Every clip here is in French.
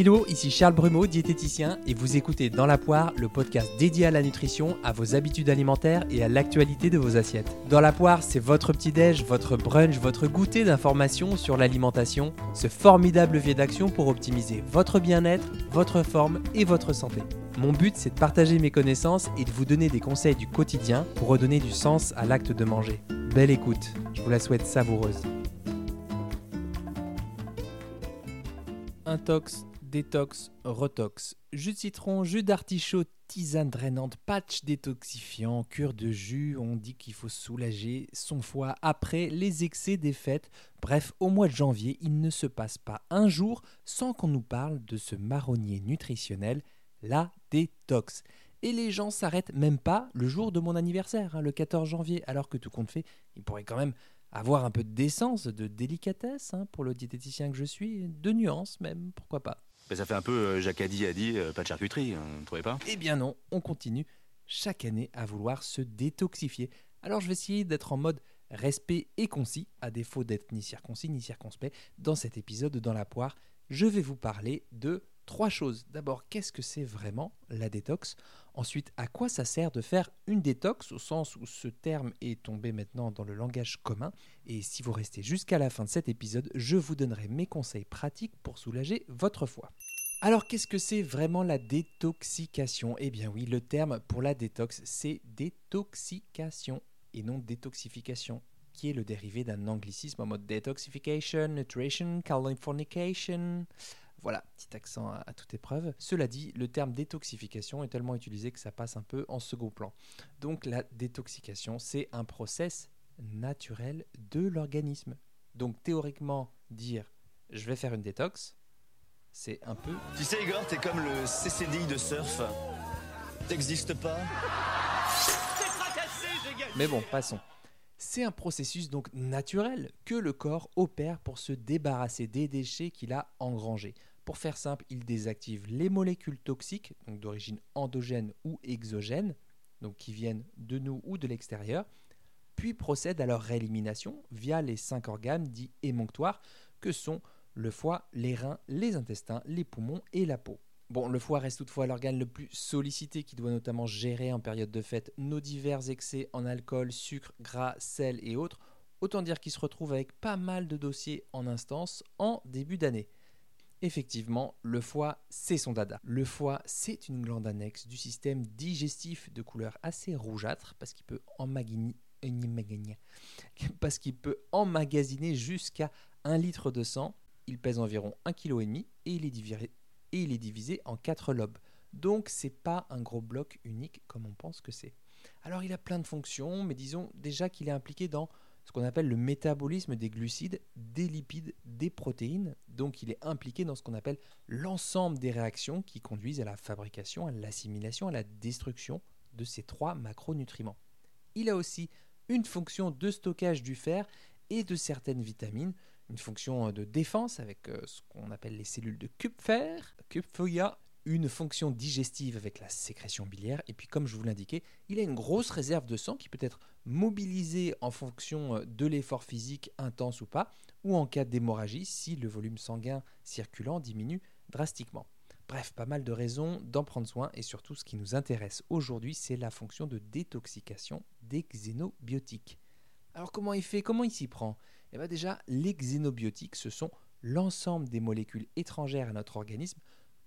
Hello, ici Charles Brumeau, diététicien, et vous écoutez Dans la poire, le podcast dédié à la nutrition, à vos habitudes alimentaires et à l'actualité de vos assiettes. Dans la poire, c'est votre petit-déj, votre brunch, votre goûter d'informations sur l'alimentation, ce formidable levier d'action pour optimiser votre bien-être, votre forme et votre santé. Mon but, c'est de partager mes connaissances et de vous donner des conseils du quotidien pour redonner du sens à l'acte de manger. Belle écoute, je vous la souhaite savoureuse. Intox détox, retox. Jus de citron, jus d'artichaut, tisane drainante, patch détoxifiant, cure de jus, on dit qu'il faut soulager son foie après les excès des fêtes. Bref, au mois de janvier, il ne se passe pas un jour sans qu'on nous parle de ce marronnier nutritionnel, la détox. Et les gens s'arrêtent même pas le jour de mon anniversaire, hein, le 14 janvier, alors que tout compte fait, il pourrait quand même avoir un peu de décence, de délicatesse hein, pour le diététicien que je suis, de nuance même, pourquoi pas. Ça fait un peu euh, Jacques a dit, euh, pas de charcuterie, hein, vous ne trouvez pas? Eh bien non, on continue chaque année à vouloir se détoxifier. Alors je vais essayer d'être en mode respect et concis, à défaut d'être ni circoncis ni circonspect. Dans cet épisode Dans la poire, je vais vous parler de trois choses. D'abord, qu'est-ce que c'est vraiment la détox? Ensuite, à quoi ça sert de faire une détox au sens où ce terme est tombé maintenant dans le langage commun Et si vous restez jusqu'à la fin de cet épisode, je vous donnerai mes conseils pratiques pour soulager votre foie. Alors qu'est-ce que c'est vraiment la détoxication? Eh bien oui, le terme pour la détox, c'est détoxication et non détoxification qui est le dérivé d'un anglicisme en mode detoxification, nutrition, californication. Voilà, petit accent à, toute épreuve. Cela dit, le terme détoxification est tellement utilisé que ça passe un peu en second plan. Donc la détoxication, c'est un process naturel de l'organisme. Donc théoriquement, dire je vais faire une détox, c'est un peu... Tu sais Igor, t'es comme le CCDI de surf. T'existes pas. Mais bon, passons. C'est un processus donc naturel que le corps opère pour se débarrasser des déchets qu'il a engrangés. Pour faire simple, il désactive les molécules toxiques, donc d'origine endogène ou exogène, donc qui viennent de nous ou de l'extérieur, puis procède à leur réélimination via les cinq organes dits émonctoires que sont le foie, les reins, les intestins, les poumons et la peau. Bon, le foie reste toutefois l'organe le plus sollicité qui doit notamment gérer en période de fête nos divers excès en alcool, sucre, gras, sel et autres. Autant dire qu'il se retrouve avec pas mal de dossiers en instance en début d'année. Effectivement, le foie, c'est son dada. Le foie, c'est une glande annexe du système digestif de couleur assez rougeâtre parce qu'il peut emmagasiner, parce qu'il peut emmagasiner jusqu'à 1 litre de sang. Il pèse environ 1,5 kg et il est et il est divisé en quatre lobes. Donc c'est pas un gros bloc unique comme on pense que c'est. Alors il a plein de fonctions, mais disons déjà qu'il est impliqué dans ce qu'on appelle le métabolisme des glucides, des lipides, des protéines. Donc il est impliqué dans ce qu'on appelle l'ensemble des réactions qui conduisent à la fabrication, à l'assimilation, à la destruction de ces trois macronutriments. Il a aussi une fonction de stockage du fer et de certaines vitamines, une fonction de défense avec euh, ce qu'on appelle les cellules de Kupfer, Kupfoya, une fonction digestive avec la sécrétion biliaire, et puis comme je vous l'indiquais, il a une grosse réserve de sang qui peut être mobilisée en fonction euh, de l'effort physique intense ou pas, ou en cas d'hémorragie si le volume sanguin circulant diminue drastiquement. Bref, pas mal de raisons d'en prendre soin, et surtout ce qui nous intéresse aujourd'hui, c'est la fonction de détoxication des xénobiotiques. Alors comment il fait? Comment il s'y prend? Eh bien déjà, les xénobiotiques, ce sont l'ensemble des molécules étrangères à notre organisme,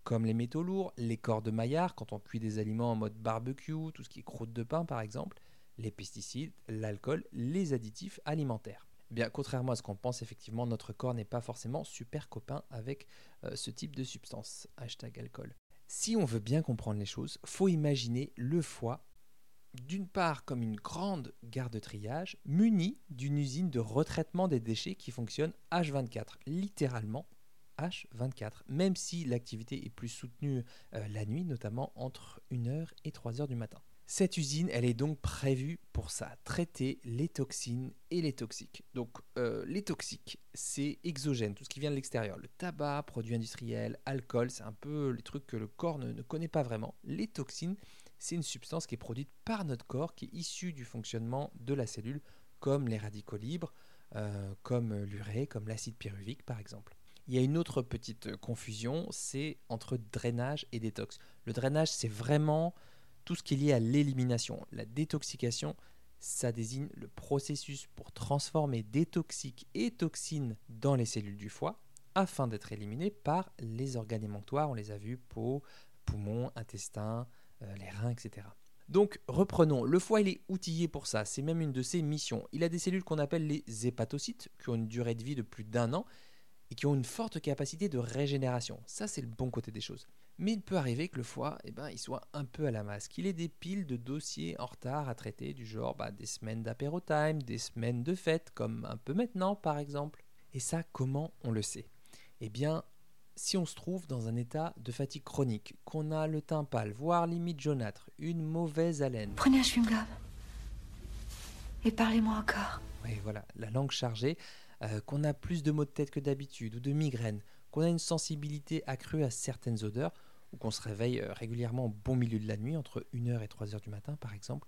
comme les métaux lourds, les corps de maillard, quand on cuit des aliments en mode barbecue, tout ce qui est croûte de pain par exemple, les pesticides, l'alcool, les additifs alimentaires. Eh bien, contrairement à ce qu'on pense, effectivement, notre corps n'est pas forcément super copain avec euh, ce type de substance. Hashtag alcool. Si on veut bien comprendre les choses, faut imaginer le foie d'une part comme une grande gare de triage munie d'une usine de retraitement des déchets qui fonctionne H24, littéralement H24, même si l'activité est plus soutenue euh, la nuit, notamment entre 1h et 3h du matin. Cette usine, elle est donc prévue pour ça, traiter les toxines et les toxiques. Donc euh, les toxiques, c'est exogène, tout ce qui vient de l'extérieur. Le tabac, produits industriels, alcool, c'est un peu les trucs que le corps ne connaît pas vraiment. Les toxines, c'est une substance qui est produite par notre corps, qui est issue du fonctionnement de la cellule, comme les radicaux libres, euh, comme l'urée, comme l'acide pyruvique par exemple. Il y a une autre petite confusion, c'est entre drainage et détox. Le drainage, c'est vraiment tout ce qui est lié à l'élimination. La détoxication, ça désigne le processus pour transformer des toxiques et toxines dans les cellules du foie afin d'être éliminés par les organes émonctoires. On les a vus, peau, poumons, intestins, euh, les reins, etc. Donc reprenons, le foie il est outillé pour ça, c'est même une de ses missions. Il a des cellules qu'on appelle les hépatocytes, qui ont une durée de vie de plus d'un an et qui ont une forte capacité de régénération. Ça c'est le bon côté des choses. Mais il peut arriver que le foie, eh ben, il soit un peu à la masse, qu'il ait des piles de dossiers en retard à traiter, du genre bah, des semaines d'apéro time, des semaines de fête, comme un peu maintenant par exemple. Et ça, comment on le sait? Eh bien, si on se trouve dans un état de fatigue chronique, qu'on a le teint pâle, voire limite jaunâtre, une mauvaise haleine. Prenez un chewing-gum. Et parlez-moi encore. Oui, voilà, la langue chargée, euh, qu'on a plus de maux de tête que d'habitude ou de migraines, qu'on a une sensibilité accrue à certaines odeurs, ou qu'on se réveille euh, régulièrement au bon milieu de la nuit, entre 1h et 3h du matin par exemple,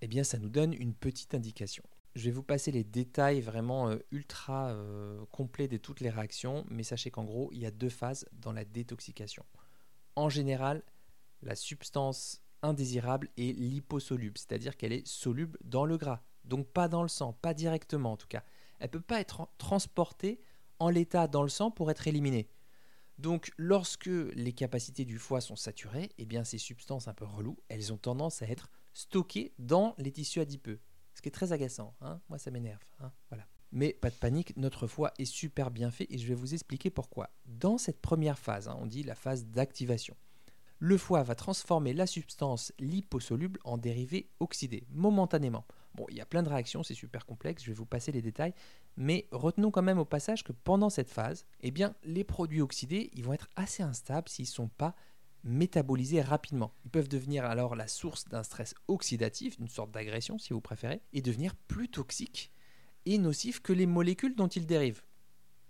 eh bien ça nous donne une petite indication. Je vais vous passer les détails vraiment euh, ultra euh, complets de toutes les réactions, mais sachez qu'en gros, il y a deux phases dans la détoxication. En général, la substance indésirable est liposoluble, c'est-à-dire qu'elle est soluble dans le gras, donc pas dans le sang, pas directement en tout cas. Elle ne peut pas être transportée en l'état dans le sang pour être éliminée. Donc lorsque les capacités du foie sont saturées, eh bien ces substances un peu reloues, elles ont tendance à être stockées dans les tissus adipeux, ce qui est très agaçant. Hein. Moi, ça m'énerve. Hein. voilà. Mais pas de panique, notre foie est super bien fait et je vais vous expliquer pourquoi. Dans cette première phase, hein, on dit la phase d'activation, le foie va transformer la substance liposoluble en dérivés oxydés, momentanément. Bon, il y a plein de réactions, c'est super complexe, je vais vous passer les détails, mais retenons quand même au passage que pendant cette phase, eh bien, les produits oxydés, ils vont être assez instables s'ils ne sont pas métabolisés rapidement. Ils peuvent devenir alors la source d'un stress oxydatif, d'une sorte d'agression si vous préférez, et devenir plus toxiques et nocifs que les molécules dont ils dérivent.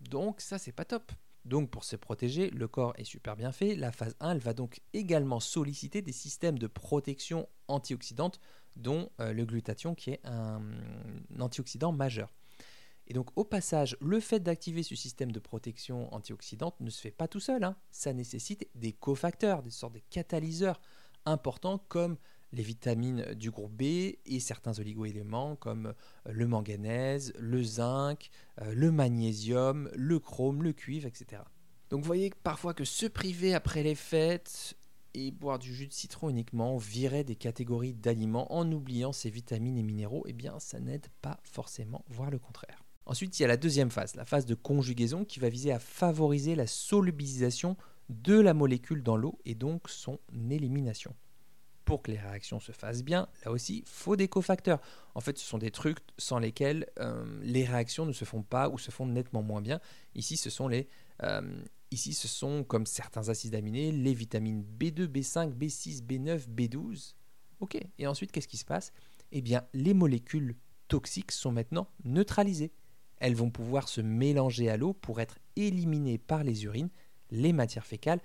Donc ça c'est pas top. Donc pour se protéger, le corps est super bien fait. La phase 1, elle va donc également solliciter des systèmes de protection antioxydante, dont euh, le glutathion qui est un antioxydant majeur. Et donc au passage, le fait d'activer ce système de protection antioxydante ne se fait pas tout seul. Hein. Ça nécessite des cofacteurs, des sortes de catalyseurs importants comme les vitamines du groupe B et certains oligoéléments comme euh, le manganèse, le zinc, euh, le magnésium, le chrome, le cuivre, etc. Donc vous voyez parfois que se priver après les fêtes et boire du jus de citron uniquement, virer des catégories d'aliments en oubliant ces vitamines et minéraux, eh bien ça n'aide pas forcément, voire le contraire. Ensuite, il y a la deuxième phase, la phase de conjugaison qui va viser à favoriser la solubilisation de la molécule dans l'eau et donc son élimination. Pour que les réactions se fassent bien, là aussi, faut des cofacteurs. En fait, ce sont des trucs sans lesquels euh, les réactions ne se font pas ou se font nettement moins bien. Ici, ce sont euh, ici, ce sont comme certains acides aminés, les vitamines B2, B5, B6, B9, B12. Ok. Et ensuite, qu'est-ce qui se passe? Eh bien, les molécules toxiques sont maintenant neutralisées elles vont pouvoir se mélanger à l'eau pour être éliminées par les urines, les matières fécales,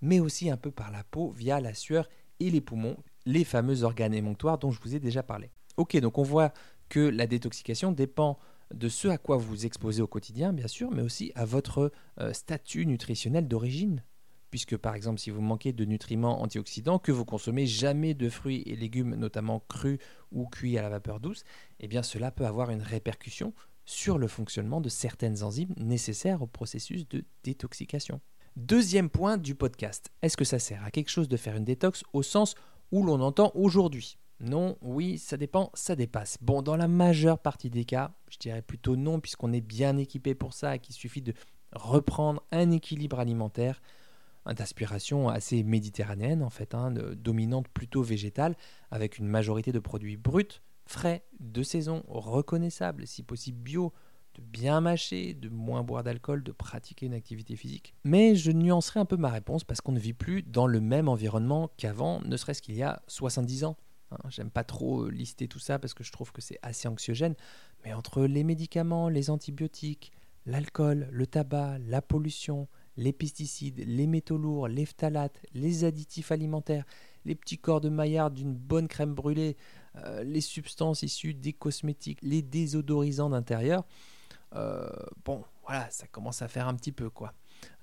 mais aussi un peu par la peau via la sueur et les poumons, les fameux organes émonctoires dont je vous ai déjà parlé. Ok, donc on voit que la détoxication dépend de ce à quoi vous vous exposez au quotidien, bien sûr, mais aussi à votre euh, statut nutritionnel d'origine. Puisque par exemple, si vous manquez de nutriments antioxydants, que vous consommez jamais de fruits et légumes, notamment crus ou cuits à la vapeur douce, eh bien cela peut avoir une répercussion sur le fonctionnement de certaines enzymes nécessaires au processus de détoxication. Deuxième point du podcast, est-ce que ça sert à quelque chose de faire une détox au sens où l'on entend aujourd'hui? Non, oui, ça dépend, ça dépasse. Bon, dans la majeure partie des cas, je dirais plutôt non, puisqu'on est bien équipé pour ça et qu'il suffit de reprendre un équilibre alimentaire d'aspiration assez méditerranéenne en fait, hein, dominante plutôt végétale, avec une majorité de produits bruts, frais, de saison, reconnaissables, si possible bio, de bien mâcher, de moins boire d'alcool, de pratiquer une activité physique. Mais je nuancerai un peu ma réponse parce qu'on ne vit plus dans le même environnement qu'avant, ne serait-ce qu'il y a 70 ans. Hein, j'aime pas trop euh, lister tout ça parce que je trouve que c'est assez anxiogène, mais entre les médicaments, les antibiotiques, l'alcool, le tabac, la pollution, les pesticides, les métaux lourds, les phtalates, les additifs alimentaires, les petits corps de maillard d'une bonne crème brûlée, euh, les substances issues des cosmétiques, les désodorisants d'intérieur, euh, bon, voilà, ça commence à faire un petit peu quoi.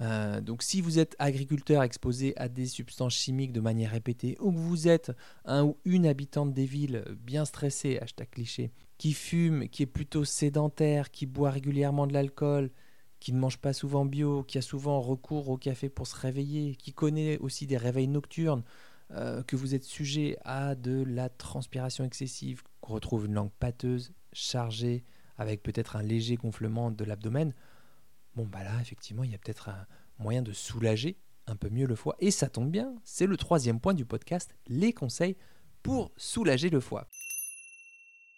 Euh, donc si vous êtes agriculteur exposé à des substances chimiques de manière répétée, ou que vous êtes un ou une habitante des villes bien stressée, hashtag cliché, qui fume, qui est plutôt sédentaire, qui boit régulièrement de l'alcool, qui ne mange pas souvent bio, qui a souvent recours au café pour se réveiller, qui connaît aussi des réveils nocturnes, euh, que vous êtes sujet à de la transpiration excessive, qu'on retrouve une langue pâteuse, chargée, avec peut-être un léger gonflement de l'abdomen, bon bah là effectivement il y a peut-être un moyen de soulager un peu mieux le foie. Et ça tombe bien, c'est le troisième point du podcast, les conseils pour soulager le foie.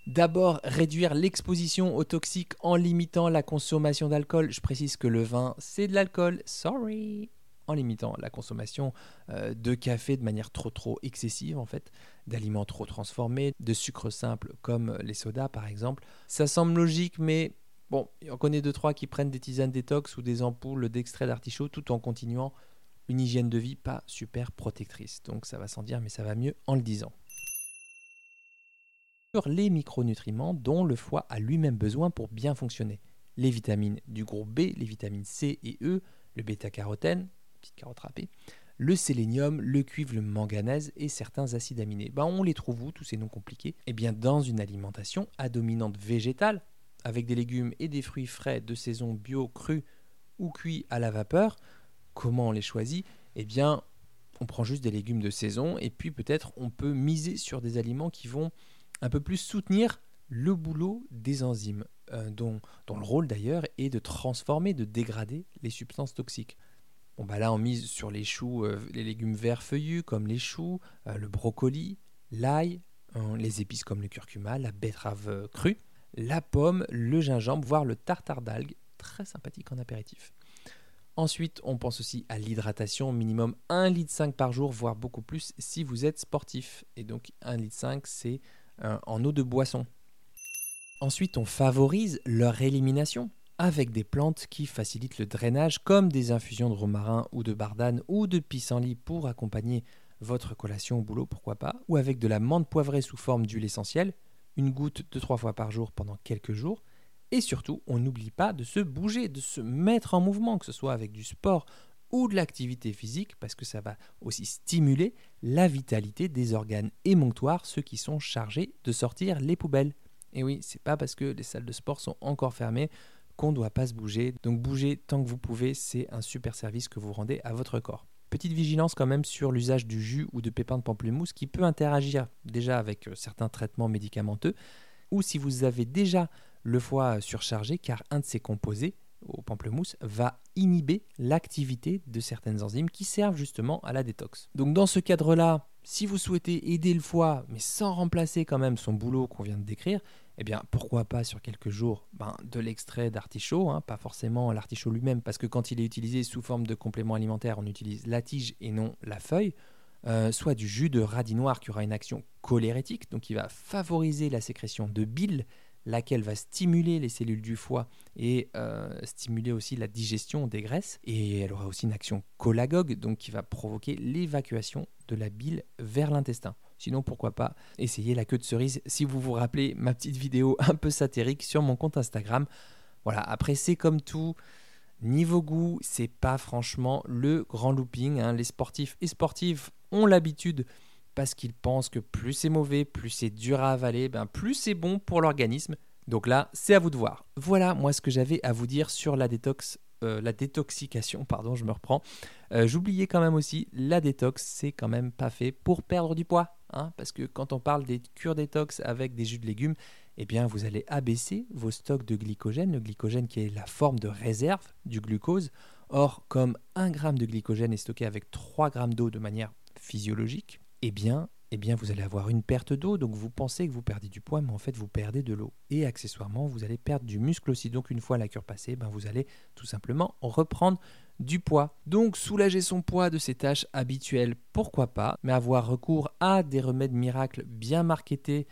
D'abord, réduire l'exposition aux toxiques en limitant la consommation d'alcool. Je précise que le vin, c'est de l'alcool. Sorry en limitant la consommation euh, de café de manière trop trop excessive en fait, d'aliments trop transformés, de sucres simples comme les sodas par exemple. Ça semble logique mais bon, on connaît deux trois qui prennent des tisanes détox ou des ampoules d'extrait d'artichaut tout en continuant une hygiène de vie pas super protectrice. Donc ça va sans dire mais ça va mieux en le disant. Sur les micronutriments dont le foie a lui-même besoin pour bien fonctionner. Les vitamines du groupe B, les vitamines C et E, le bêta-carotène, le sélénium, le cuivre, le manganèse et certains acides aminés. Ben, on les trouve où tous ces noms compliqués? Eh bien dans une alimentation à dominante végétale, avec des légumes et des fruits frais de saison bio crus ou cuits à la vapeur. Comment on les choisit? Eh bien on prend juste des légumes de saison et puis peut-être on peut miser sur des aliments qui vont un peu plus soutenir le boulot des enzymes, euh, dont, le rôle d'ailleurs est de transformer, de dégrader les substances toxiques. Bon, bah là, on mise sur les choux, euh, les légumes verts feuillus comme les choux, euh, le brocoli, l'ail, hein, les épices comme le curcuma, la betterave euh, crue, la pomme, le gingembre, voire le tartare d'algues, très sympathique en apéritif. Ensuite, on pense aussi à l'hydratation, minimum 1,5 litre par jour, voire beaucoup plus si vous êtes sportif. Et donc 1,5 litre, c'est en eau de boisson. Ensuite, on favorise leur élimination avec des plantes qui facilitent le drainage comme des infusions de romarin ou de bardane ou de pissenlit pour accompagner votre collation au boulot, pourquoi pas, ou avec de la menthe poivrée sous forme d'huile essentielle, une goutte de trois fois par jour pendant quelques jours. Et surtout, on n'oublie pas de se bouger, de se mettre en mouvement, que ce soit avec du sport ou de l'activité physique, parce que ça va aussi stimuler la vitalité des organes émonctoires, ceux qui sont chargés de sortir les poubelles. Et oui, c'est pas parce que les salles de sport sont encore fermées qu'on ne doit pas se bouger. Donc bouger tant que vous pouvez, c'est un super service que vous rendez à votre corps. Petite vigilance quand même sur l'usage du jus ou de pépins de pamplemousse qui peut interagir déjà avec euh, certains traitements médicamenteux ou si vous avez déjà le foie surchargé car un de ces composés au pamplemousse va inhiber l'activité de certaines enzymes qui servent justement à la détox. Donc dans ce cadre-là, si vous souhaitez aider le foie mais sans remplacer quand même son boulot qu'on vient de décrire, eh bien, pourquoi pas sur quelques jours ben, de l'extrait d'artichaut, hein, pas forcément l'artichaut lui-même, parce que quand il est utilisé sous forme de complément alimentaire, on utilise la tige et non la feuille, euh, soit du jus de radis noir qui aura une action cholérétique, donc qui va favoriser la sécrétion de bile, laquelle va stimuler les cellules du foie et euh, stimuler aussi la digestion des graisses. Et elle aura aussi une action cholagogue, donc qui va provoquer l'évacuation de la bile vers l'intestin. Sinon, pourquoi pas essayer la queue de cerise si vous vous rappelez ma petite vidéo un peu satirique sur mon compte Instagram. Voilà, après c'est comme tout. Niveau goût, c'est pas franchement le grand looping. Hein. Les sportifs et sportives ont l'habitude parce qu'ils pensent que plus c'est mauvais, plus c'est dur à avaler, ben plus c'est bon pour l'organisme. Donc là, c'est à vous de voir. Voilà moi ce que j'avais à vous dire sur la détox euh, la détoxication, pardon, je me reprends. Euh, j'oubliais quand même aussi, la détox, c'est quand même pas fait pour perdre du poids. Hein, parce que quand on parle des cures détox avec des jus de légumes, eh bien vous allez abaisser vos stocks de glycogène, le glycogène qui est la forme de réserve du glucose. Or, comme 1 g de glycogène est stocké avec 3 g d'eau de manière physiologique, eh bien eh bien vous allez avoir une perte d'eau, donc vous pensez que vous perdez du poids, mais en fait vous perdez de l'eau. Et accessoirement, vous allez perdre du muscle aussi. Donc une fois la cure passée, ben, vous allez tout simplement reprendre du poids. Donc soulager son poids de ses tâches habituelles, pourquoi pas, mais avoir recours à des remèdes miracles bien marketés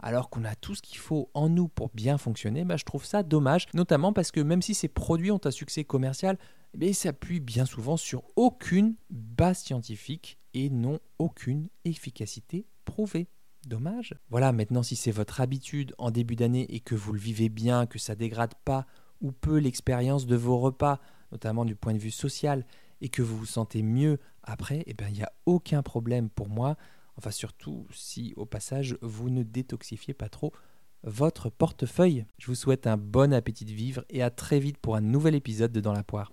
alors qu'on a tout ce qu'il faut en nous pour bien fonctionner, ben, je trouve ça dommage, notamment parce que même si ces produits ont un succès commercial, eh ils s'appuient bien souvent sur aucune base scientifique et n'ont aucune efficacité prouvée. Dommage. Voilà, maintenant si c'est votre habitude en début d'année et que vous le vivez bien, que ça dégrade pas ou peu l'expérience de vos repas, notamment du point de vue social, et que vous vous sentez mieux après, eh bien, il n'y a aucun problème pour moi. Enfin, surtout si au passage, vous ne détoxifiez pas trop votre portefeuille. Je vous souhaite un bon appétit de vivre et à très vite pour un nouvel épisode de Dans la poire.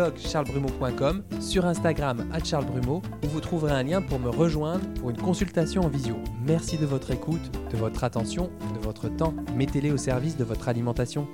Blog sur Instagram à charlesbrumeau, où vous trouverez un lien pour me rejoindre pour une consultation en visio. Merci de votre écoute, de votre attention, de votre temps. Mettez-les au service de votre alimentation.